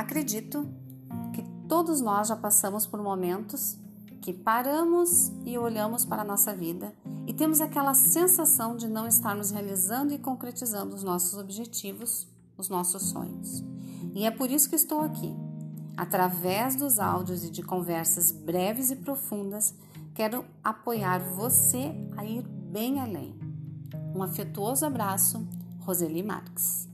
Acredito que todos nós já passamos por momentos que paramos e olhamos para a nossa vida e temos aquela sensação de não estarmos realizando e concretizando os nossos objetivos, os nossos sonhos. E é por isso que estou aqui. Através dos áudios e de conversas breves e profundas, quero apoiar você a ir bem além. Um afetuoso abraço, Roseli Marques.